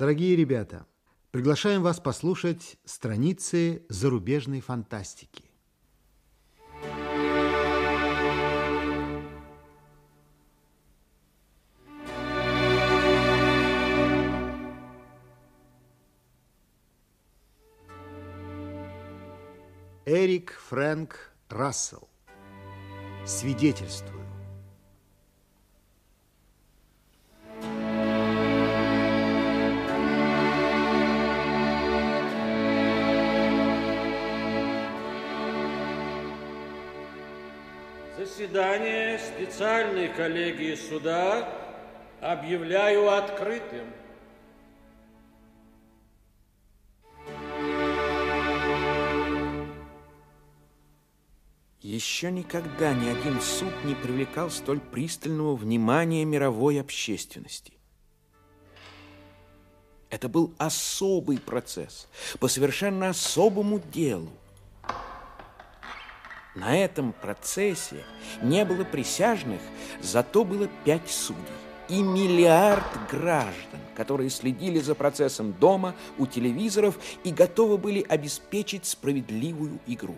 Дорогие ребята, приглашаем вас послушать страницы зарубежной фантастики. Эрик Фрэнк Рассел. Свидетельствую. Заседание специальной коллегии суда объявляю открытым. Еще никогда ни один суд не привлекал столь пристального внимания мировой общественности. Это был особый процесс по совершенно особому делу. На этом процессе не было присяжных, зато было пять судей и миллиард граждан, которые следили за процессом дома, у телевизоров и готовы были обеспечить справедливую игру.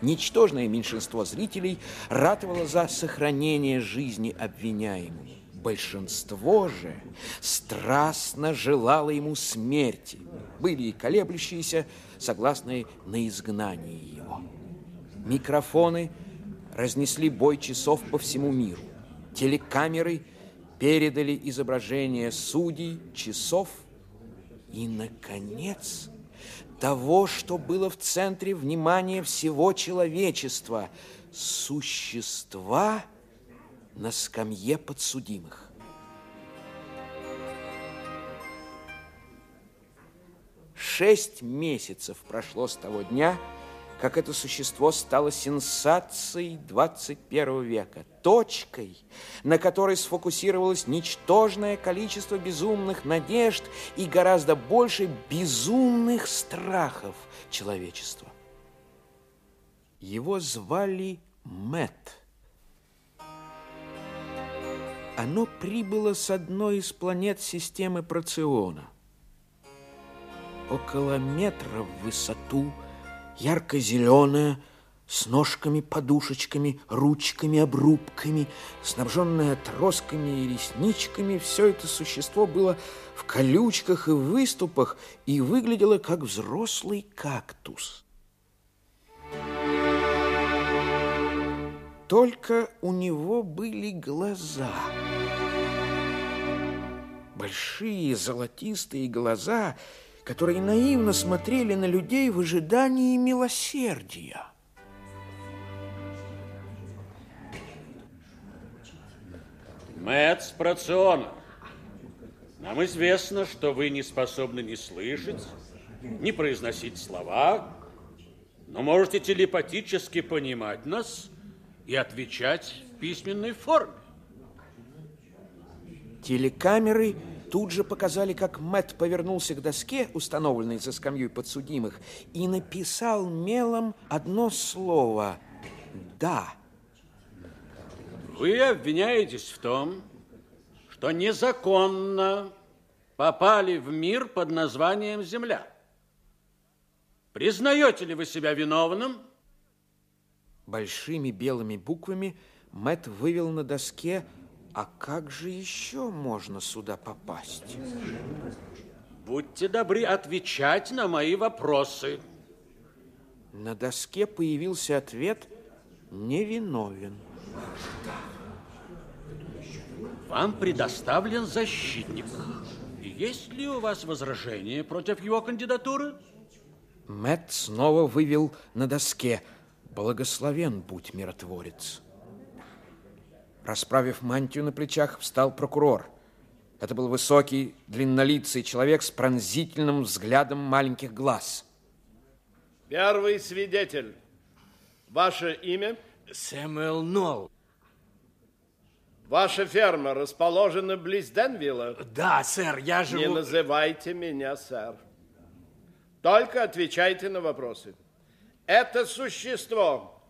Ничтожное меньшинство зрителей ратовало за сохранение жизни обвиняемого. Большинство же страстно желало ему смерти. Были и колеблющиеся, согласные на изгнание его. Микрофоны разнесли бой часов по всему миру. Телекамеры передали изображение судей, часов и, наконец, того, что было в центре внимания всего человечества – существа на скамье подсудимых. Шесть месяцев прошло с того дня – как это существо стало сенсацией 21 века, точкой, на которой сфокусировалось ничтожное количество безумных надежд и гораздо больше безумных страхов человечества. Его звали Мэт. Оно прибыло с одной из планет системы Проциона. Около метра в высоту – ярко-зеленая, с ножками-подушечками, ручками-обрубками, снабженное отростками и ресничками, все это существо было в колючках и выступах и выглядело как взрослый кактус. Только у него были глаза. Большие золотистые глаза – которые наивно смотрели на людей в ожидании милосердия. Мэтт Спрациона, нам известно, что вы не способны ни слышать, ни произносить слова, но можете телепатически понимать нас и отвечать в письменной форме. Телекамеры тут же показали, как Мэт повернулся к доске, установленной за скамьей подсудимых, и написал мелом одно слово «да». Вы обвиняетесь в том, что незаконно попали в мир под названием Земля. Признаете ли вы себя виновным? Большими белыми буквами Мэт вывел на доске а как же еще можно сюда попасть? Будьте добры отвечать на мои вопросы. На доске появился ответ «невиновен». Вам предоставлен защитник. Есть ли у вас возражения против его кандидатуры? Мэтт снова вывел на доске «Благословен будь миротворец». Расправив мантию на плечах, встал прокурор. Это был высокий, длиннолицый человек с пронзительным взглядом маленьких глаз. Первый свидетель. Ваше имя? Сэмюэл Нолл. Ваша ферма расположена близ Денвилла? Да, сэр, я живу... Не называйте меня сэр. Только отвечайте на вопросы. Это существо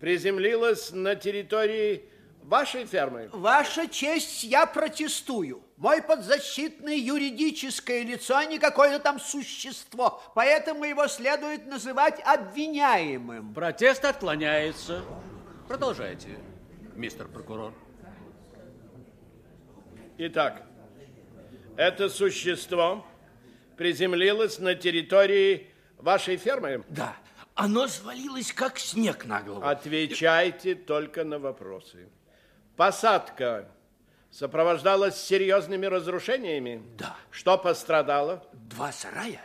приземлилось на территории вашей фермы. Ваша честь, я протестую. Мой подзащитный юридическое лицо, а не какое-то там существо. Поэтому его следует называть обвиняемым. Протест отклоняется. Продолжайте, мистер прокурор. Итак, это существо приземлилось на территории вашей фермы? Да, оно свалилось, как снег на голову. Отвечайте только на вопросы. Посадка сопровождалась серьезными разрушениями? Да. Что пострадало? Два сарая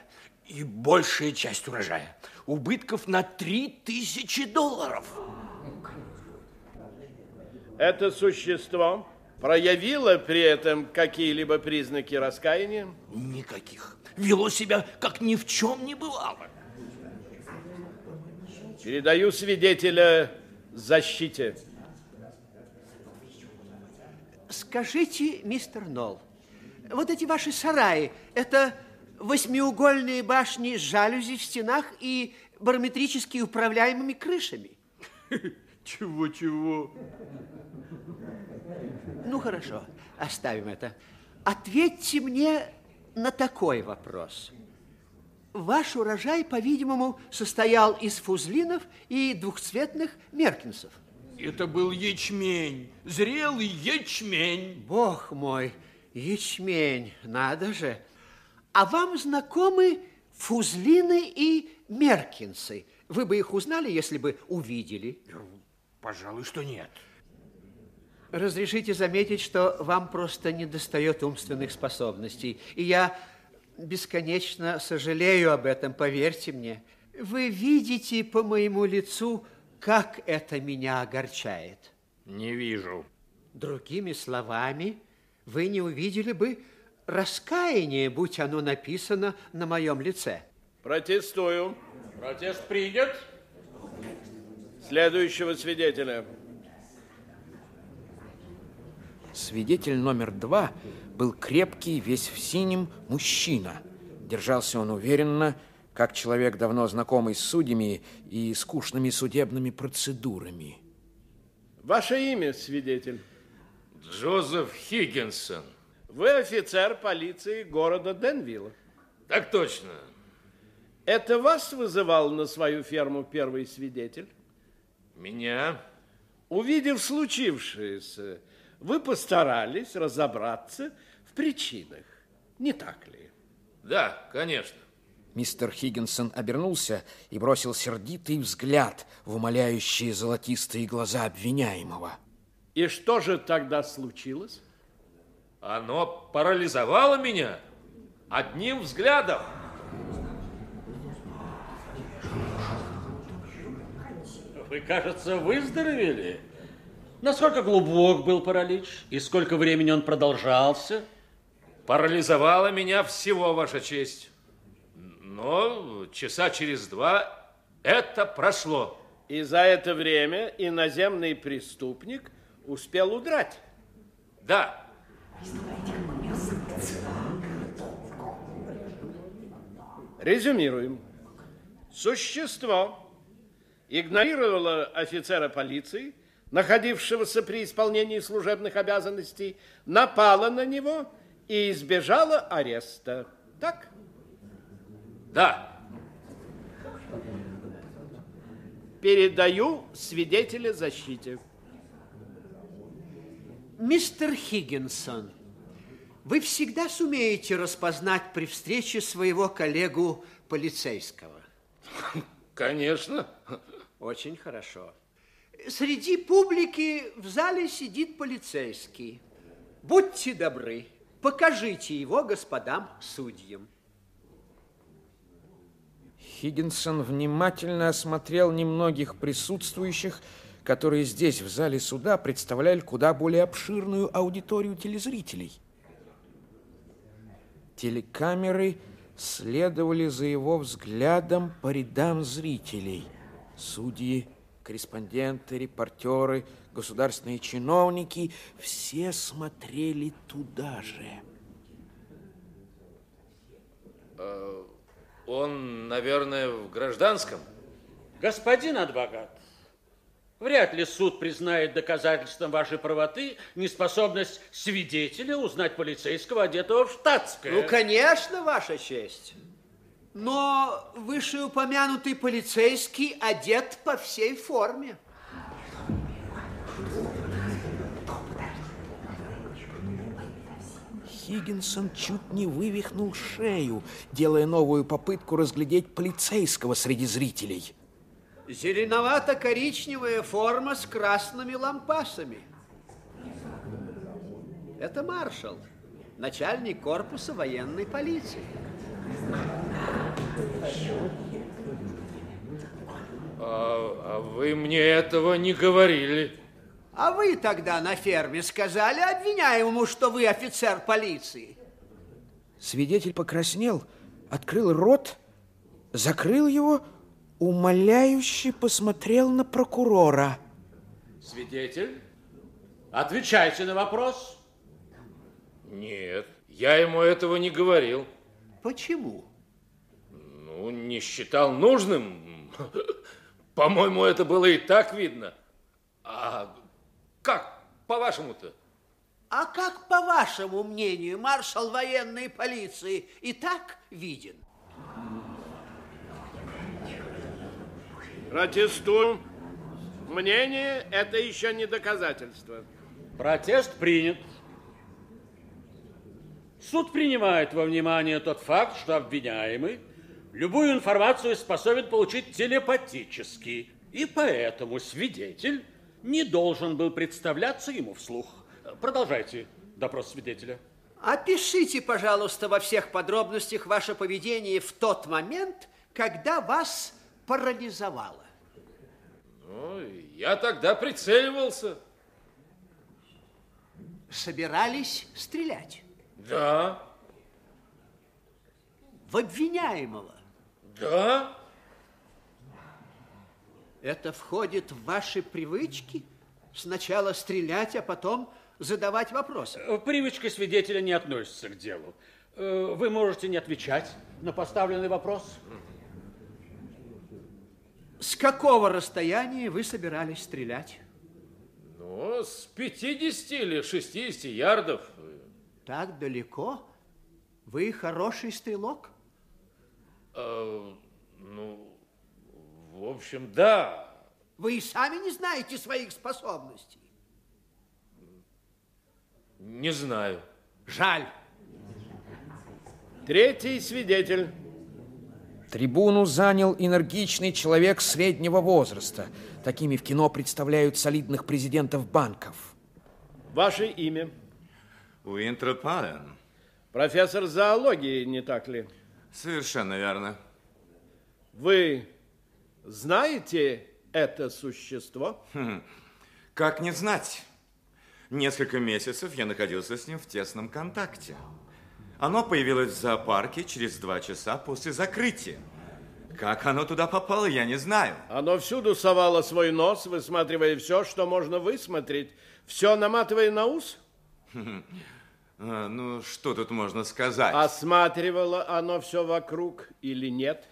и большая часть урожая. Убытков на три тысячи долларов. Это существо проявило при этом какие-либо признаки раскаяния? Никаких. Вело себя, как ни в чем не бывало. Передаю свидетеля защите. Скажите, мистер Нолл, вот эти ваши сараи, это восьмиугольные башни с жалюзи в стенах и барометрически управляемыми крышами? Чего-чего? Ну, хорошо, оставим это. Ответьте мне на такой вопрос. Ваш урожай, по-видимому, состоял из фузлинов и двухцветных меркинсов. Это был ячмень, зрелый ячмень. Бог мой, ячмень, надо же. А вам знакомы фузлины и меркинсы? Вы бы их узнали, если бы увидели? Пожалуй, что нет. Разрешите заметить, что вам просто не достает умственных способностей. И я бесконечно сожалею об этом, поверьте мне. Вы видите по моему лицу, как это меня огорчает. Не вижу. Другими словами, вы не увидели бы раскаяние, будь оно написано на моем лице. Протестую. Протест принят. Следующего свидетеля. Свидетель номер два был крепкий, весь в синем мужчина. Держался он уверенно, как человек, давно знакомый с судьями и скучными судебными процедурами. Ваше имя, свидетель? Джозеф Хиггинсон. Вы офицер полиции города Денвилла. Так точно. Это вас вызывал на свою ферму первый свидетель? Меня? Увидев случившееся, вы постарались разобраться в причинах, не так ли? Да, конечно. Мистер Хиггинсон обернулся и бросил сердитый взгляд в умоляющие золотистые глаза обвиняемого. И что же тогда случилось? Оно парализовало меня одним взглядом. Вы, кажется, выздоровели. Насколько глубок был паралич и сколько времени он продолжался? Парализовало меня всего, Ваша честь. Но часа через два это прошло. И за это время иноземный преступник успел удрать. Да. Резюмируем. Существо игнорировало офицера полиции, находившегося при исполнении служебных обязанностей, напало на него и избежало ареста. Так? Да. Передаю свидетеля защите. Мистер Хиггинсон, вы всегда сумеете распознать при встрече своего коллегу полицейского? Конечно. Очень хорошо. Среди публики в зале сидит полицейский. Будьте добры, покажите его господам судьям. Хиггинсон внимательно осмотрел немногих присутствующих, которые здесь, в зале суда, представляли куда более обширную аудиторию телезрителей. Телекамеры следовали за его взглядом по рядам зрителей. Судьи, корреспонденты, репортеры, государственные чиновники – все смотрели туда же. Он, наверное, в гражданском. Господин адвокат, Вряд ли суд признает доказательством вашей правоты неспособность свидетеля узнать полицейского, одетого в штатское. Ну, конечно, Ваша честь. Но вышеупомянутый полицейский одет по всей форме. Хиггинсон чуть не вывихнул шею, делая новую попытку разглядеть полицейского среди зрителей. Зеленовато-коричневая форма с красными лампасами. Это маршал, начальник корпуса военной полиции. А, а вы мне этого не говорили. А вы тогда на ферме сказали обвиняемому, что вы офицер полиции. Свидетель покраснел, открыл рот, закрыл его, умоляюще посмотрел на прокурора. Свидетель, отвечайте на вопрос. Нет, я ему этого не говорил. Почему? Ну, не считал нужным. По-моему, это было и так видно. А как, по-вашему-то? А как, по вашему мнению, маршал военной полиции и так виден? Протестую. Мнение – это еще не доказательство. Протест принят. Суд принимает во внимание тот факт, что обвиняемый любую информацию способен получить телепатически, и поэтому свидетель не должен был представляться ему вслух. Продолжайте допрос свидетеля. Опишите, пожалуйста, во всех подробностях ваше поведение в тот момент, когда вас парализовало. Ну, я тогда прицеливался. Собирались стрелять Да, в обвиняемого. да. Это входит в ваши привычки? Сначала стрелять, а потом задавать вопросы. Э, Привычка свидетеля не относится к делу. Э, Вы можете не отвечать на поставленный вопрос. С какого расстояния вы собирались стрелять? Ну, с 50 или 60 ярдов. Так далеко? Вы хороший стрелок? Э, ну, в общем, да. Вы и сами не знаете своих способностей. Не знаю. Жаль. Третий свидетель. Трибуну занял энергичный человек среднего возраста. Такими в кино представляют солидных президентов банков. Ваше имя. Уинтер Паден. Профессор зоологии, не так ли? Совершенно верно. Вы знаете это существо? Как не знать? Несколько месяцев я находился с ним в тесном контакте. Оно появилось в зоопарке через два часа после закрытия. Как оно туда попало, я не знаю. Оно всюду совало свой нос, высматривая все, что можно высмотреть. Все наматывая на ус? А, ну, что тут можно сказать? Осматривало оно все вокруг или нет?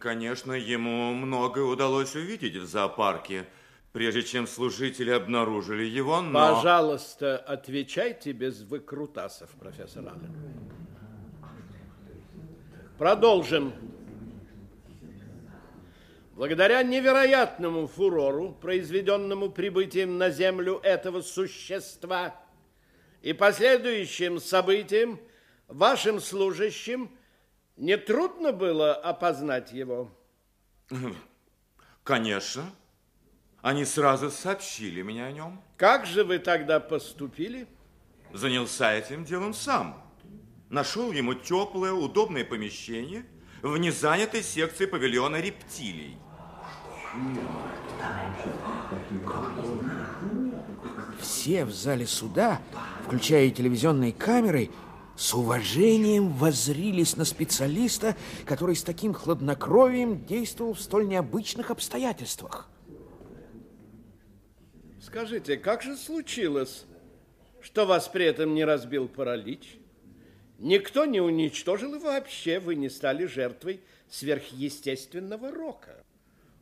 Конечно, ему многое удалось увидеть в зоопарке, прежде чем служители обнаружили его, но... Пожалуйста, отвечайте без выкрутасов, профессор Аллен. Продолжим. Благодаря невероятному фурору, произведенному прибытием на Землю этого существа и последующим событиям, вашим служащим нетрудно было опознать его. Конечно. Они сразу сообщили мне о нем. Как же вы тогда поступили? Занялся этим делом сам. Нашел ему теплое, удобное помещение в незанятой секции павильона рептилий. Все в зале суда, включая и телевизионные камеры, с уважением воззрились на специалиста, который с таким хладнокровием действовал в столь необычных обстоятельствах. Скажите, как же случилось, что вас при этом не разбил паралич? Никто не уничтожил и вообще вы не стали жертвой сверхъестественного рока.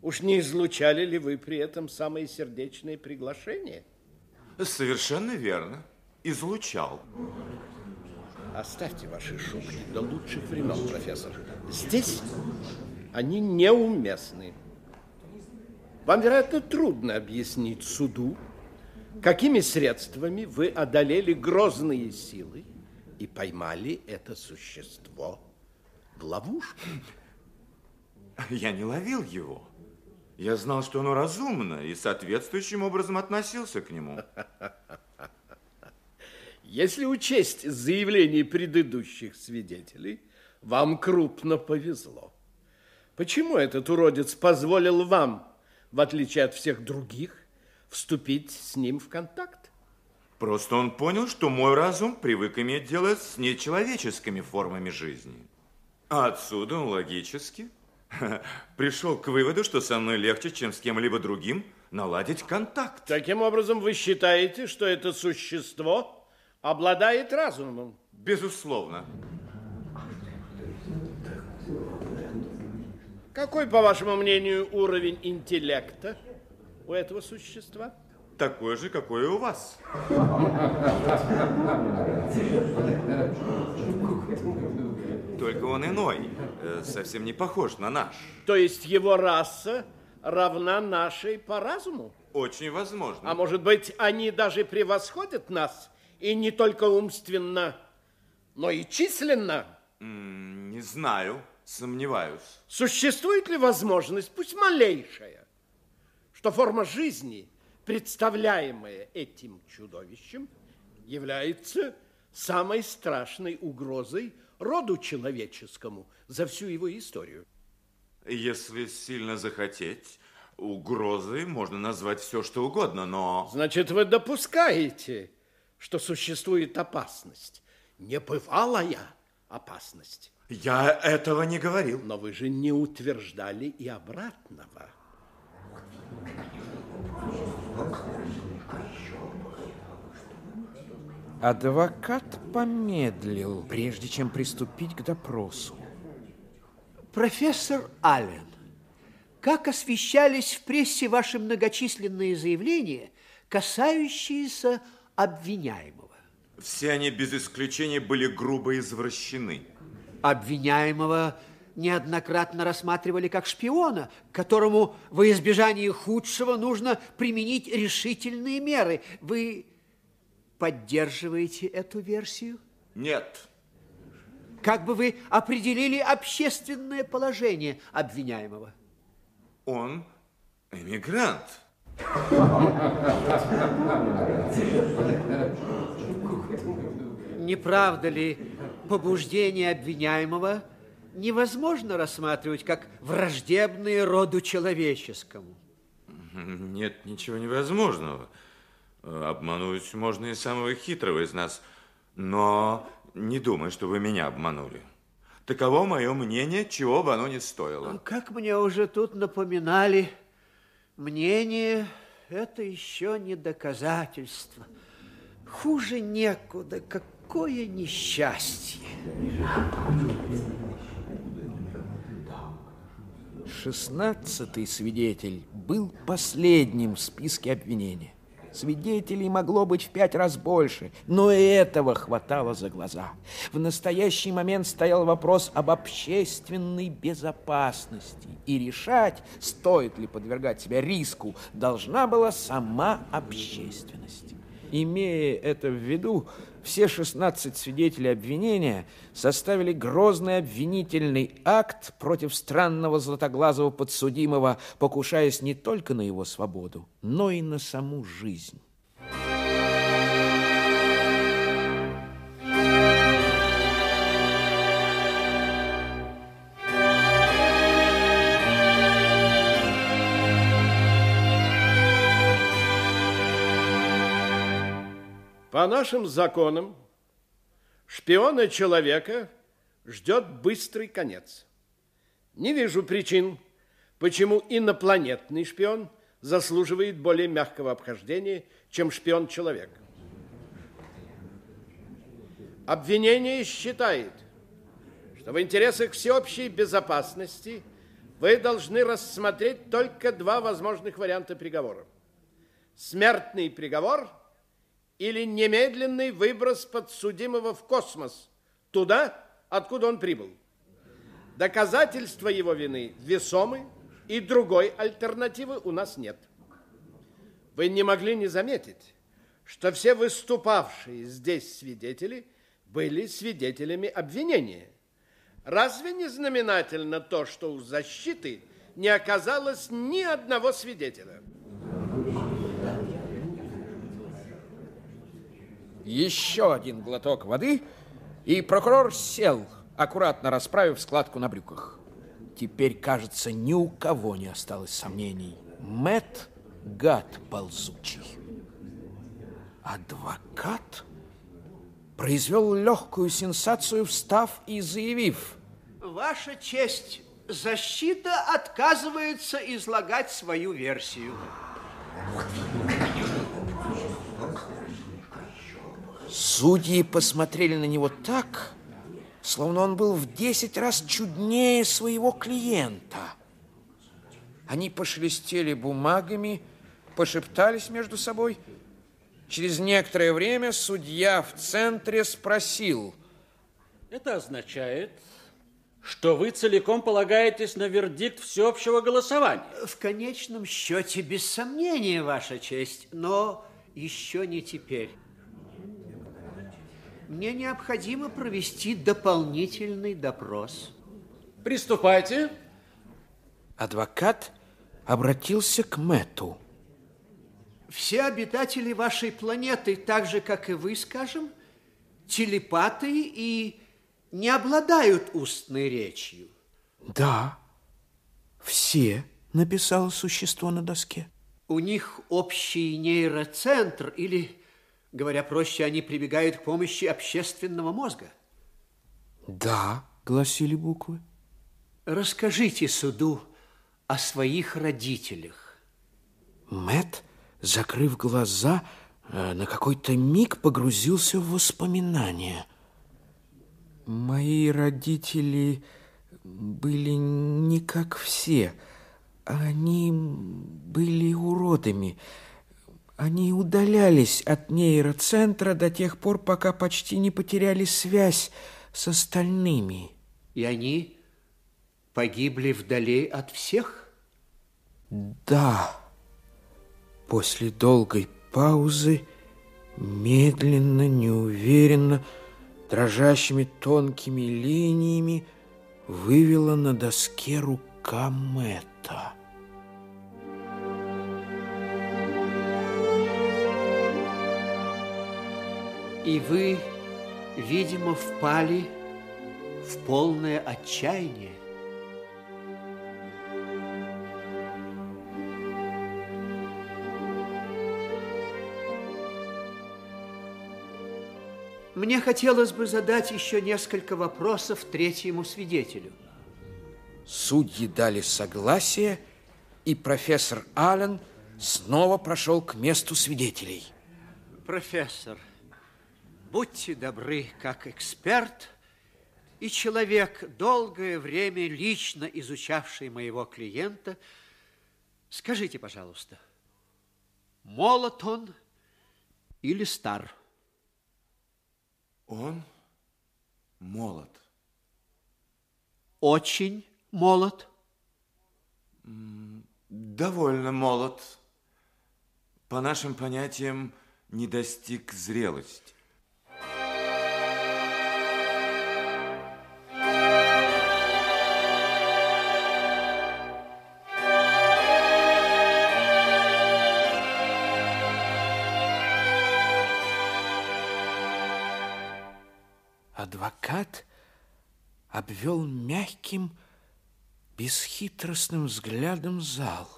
Уж не излучали ли вы при этом самые сердечные приглашения? Совершенно верно. Излучал. Оставьте ваши шутки до лучших времен, профессор. Здесь они неуместны. Вам, вероятно, трудно объяснить суду, какими средствами вы одолели грозные силы и поймали это существо в ловушку. Я не ловил его. Я знал, что оно разумно и соответствующим образом относился к нему. Если учесть заявления предыдущих свидетелей, вам крупно повезло. Почему этот уродец позволил вам, в отличие от всех других, вступить с ним в контакт? Просто он понял, что мой разум привык иметь дело с нечеловеческими формами жизни. А отсюда он логически пришел к выводу, что со мной легче, чем с кем-либо другим, наладить контакт. Таким образом, вы считаете, что это существо обладает разумом? Безусловно. Какой, по вашему мнению, уровень интеллекта у этого существа? Такой же, какой и у вас. Только он иной, э, совсем не похож на наш. То есть его раса равна нашей по разуму? Очень возможно. А может быть, они даже превосходят нас, и не только умственно, но и численно? Не знаю, сомневаюсь. Существует ли возможность, пусть малейшая, что форма жизни, представляемая этим чудовищем, является самой страшной угрозой роду человеческому за всю его историю? Если сильно захотеть, угрозой можно назвать все, что угодно, но... Значит, вы допускаете, что существует опасность, небывалая опасность. Я этого не говорил. Но вы же не утверждали и обратного. Адвокат помедлил, прежде чем приступить к допросу. Профессор Аллен, как освещались в прессе ваши многочисленные заявления, касающиеся обвиняемого? Все они без исключения были грубо извращены. Обвиняемого неоднократно рассматривали как шпиона, которому во избежание худшего нужно применить решительные меры. Вы поддерживаете эту версию? Нет. Как бы вы определили общественное положение обвиняемого? Он эмигрант. Не правда ли побуждение обвиняемого невозможно рассматривать как враждебные роду человеческому? Нет ничего невозможного. Обмануть можно и самого хитрого из нас. Но не думай, что вы меня обманули. Таково мое мнение, чего бы оно ни стоило. Как мне уже тут напоминали, мнение – это еще не доказательство. Хуже некуда, какое несчастье. Шестнадцатый свидетель был последним в списке обвинения. Свидетелей могло быть в пять раз больше, но и этого хватало за глаза. В настоящий момент стоял вопрос об общественной безопасности. И решать, стоит ли подвергать себя риску, должна была сама общественность. Имея это в виду, все 16 свидетелей обвинения составили грозный обвинительный акт против странного златоглазого подсудимого, покушаясь не только на его свободу, но и на саму жизнь. По нашим законам шпиона человека ждет быстрый конец. Не вижу причин, почему инопланетный шпион заслуживает более мягкого обхождения, чем шпион-человек. Обвинение считает, что в интересах всеобщей безопасности вы должны рассмотреть только два возможных варианта приговора. Смертный приговор или немедленный выброс подсудимого в космос, туда, откуда он прибыл. Доказательства его вины весомы, и другой альтернативы у нас нет. Вы не могли не заметить, что все выступавшие здесь свидетели были свидетелями обвинения. Разве не знаменательно то, что у защиты не оказалось ни одного свидетеля? Еще один глоток воды, и прокурор сел, аккуратно расправив складку на брюках. Теперь, кажется, ни у кого не осталось сомнений. Мэт гад ползучий. Адвокат произвел легкую сенсацию, встав и заявив. Ваша честь, защита отказывается излагать свою версию. Судьи посмотрели на него так, словно он был в десять раз чуднее своего клиента. Они пошелестели бумагами, пошептались между собой. Через некоторое время судья в центре спросил. Это означает, что вы целиком полагаетесь на вердикт всеобщего голосования. В конечном счете, без сомнения, Ваша честь, но еще не теперь. Мне необходимо провести дополнительный допрос. Приступайте. Адвокат обратился к Мэту. Все обитатели вашей планеты, так же, как и вы, скажем, телепаты и не обладают устной речью. Да, все, написало существо на доске. У них общий нейроцентр или Говоря проще, они прибегают к помощи общественного мозга. Да, гласили буквы. Расскажите суду о своих родителях. Мэт, закрыв глаза, э, на какой-то миг погрузился в воспоминания. Мои родители были не как все. Они были уродами. Они удалялись от нейроцентра до тех пор, пока почти не потеряли связь с остальными. И они погибли вдали от всех? Да. После долгой паузы, медленно, неуверенно, дрожащими тонкими линиями вывела на доске рука Мэтта. И вы, видимо, впали в полное отчаяние. Мне хотелось бы задать еще несколько вопросов третьему свидетелю. Судьи дали согласие, и профессор Аллен снова прошел к месту свидетелей. Профессор, Будьте добры, как эксперт и человек, долгое время лично изучавший моего клиента, скажите, пожалуйста, молод он или стар? Он молод. Очень молод? Довольно молод. По нашим понятиям, не достиг зрелости. Адвокат обвел мягким, бесхитростным взглядом зал.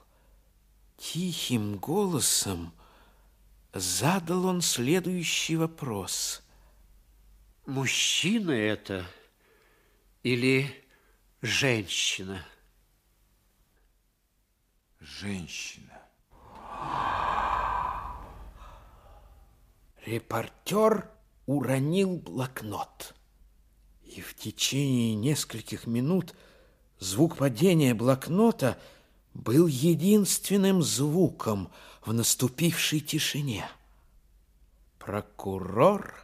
Тихим голосом задал он следующий вопрос. Мужчина это или женщина? Женщина. Репортер уронил блокнот и в течение нескольких минут Звук падения блокнота был единственным звуком в наступившей тишине. Прокурор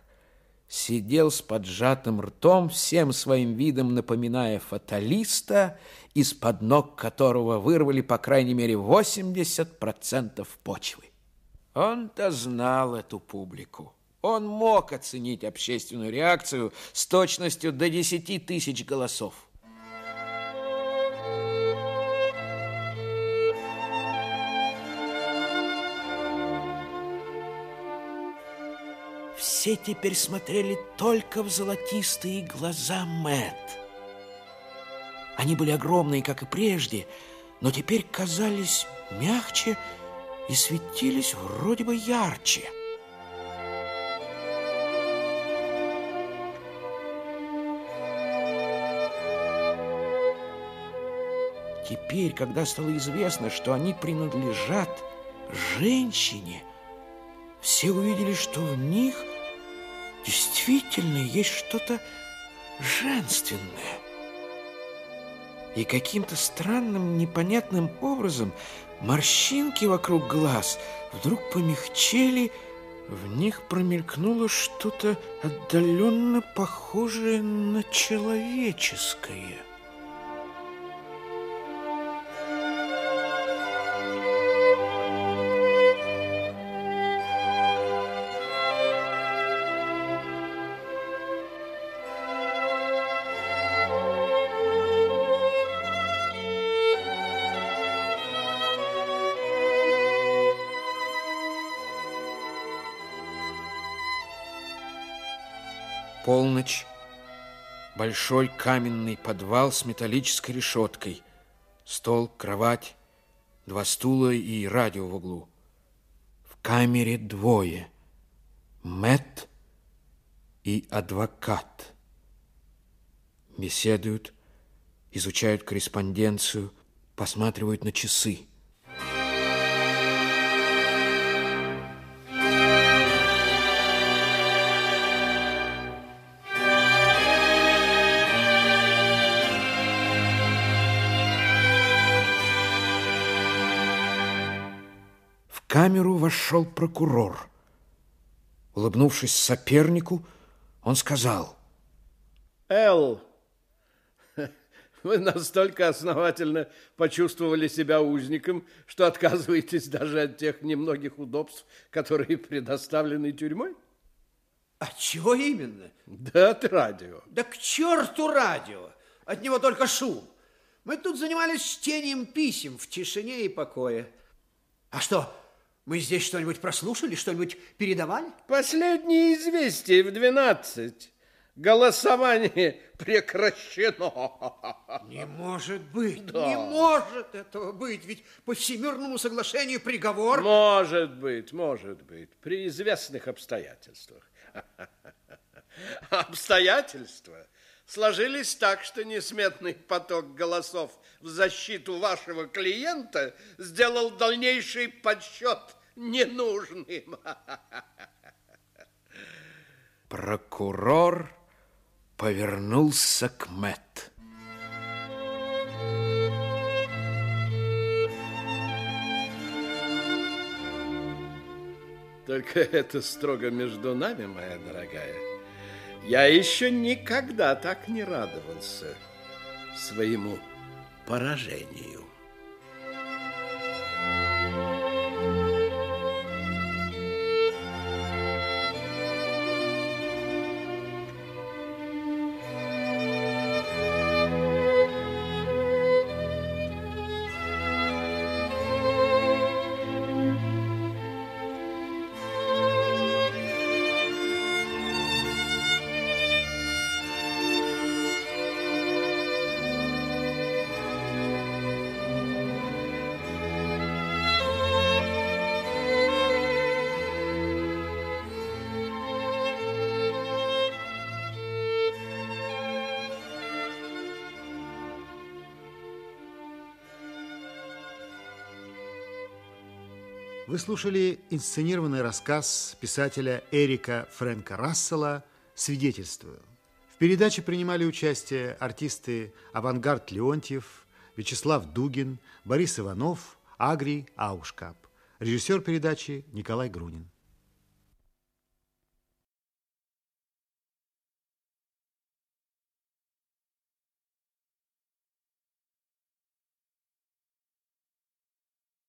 сидел с поджатым ртом, всем своим видом напоминая фаталиста, из-под ног которого вырвали, по крайней мере, 80% почвы. Он-то знал эту публику. Он мог оценить общественную реакцию с точностью до 10 тысяч голосов. Все теперь смотрели только в золотистые глаза Мэтт. Они были огромные, как и прежде, но теперь казались мягче и светились вроде бы ярче. Теперь, когда стало известно, что они принадлежат женщине, все увидели, что в них действительно есть что-то женственное. И каким-то странным, непонятным образом морщинки вокруг глаз вдруг помягчели, в них промелькнуло что-то отдаленно похожее на человеческое. Полночь. Большой каменный подвал с металлической решеткой. Стол, кровать, два стула и радио в углу. В камере двое. Мэт и адвокат. Беседуют, изучают корреспонденцию, посматривают на часы. Камеру вошел прокурор. Улыбнувшись сопернику, он сказал. Эл, вы настолько основательно почувствовали себя узником, что отказываетесь даже от тех немногих удобств, которые предоставлены тюрьмой? А чего именно? Да от радио. Да к черту радио! От него только шум. Мы тут занимались чтением писем в тишине и покое. А что, мы здесь что-нибудь прослушали, что-нибудь передавали? Последние известия в 12. Голосование прекращено. Не может быть, да. не может этого быть, ведь по Всемирному соглашению приговор... Может быть, может быть, при известных обстоятельствах. Обстоятельства сложились так, что несметный поток голосов в защиту вашего клиента сделал дальнейший подсчет ненужным. Прокурор повернулся к Мэтт. Только это строго между нами, моя дорогая. Я еще никогда так не радовался своему поражению. Вы слушали инсценированный рассказ писателя Эрика Фрэнка Рассела «Свидетельствую». В передаче принимали участие артисты Авангард Леонтьев, Вячеслав Дугин, Борис Иванов, Агрий Аушкап. Режиссер передачи Николай Грунин.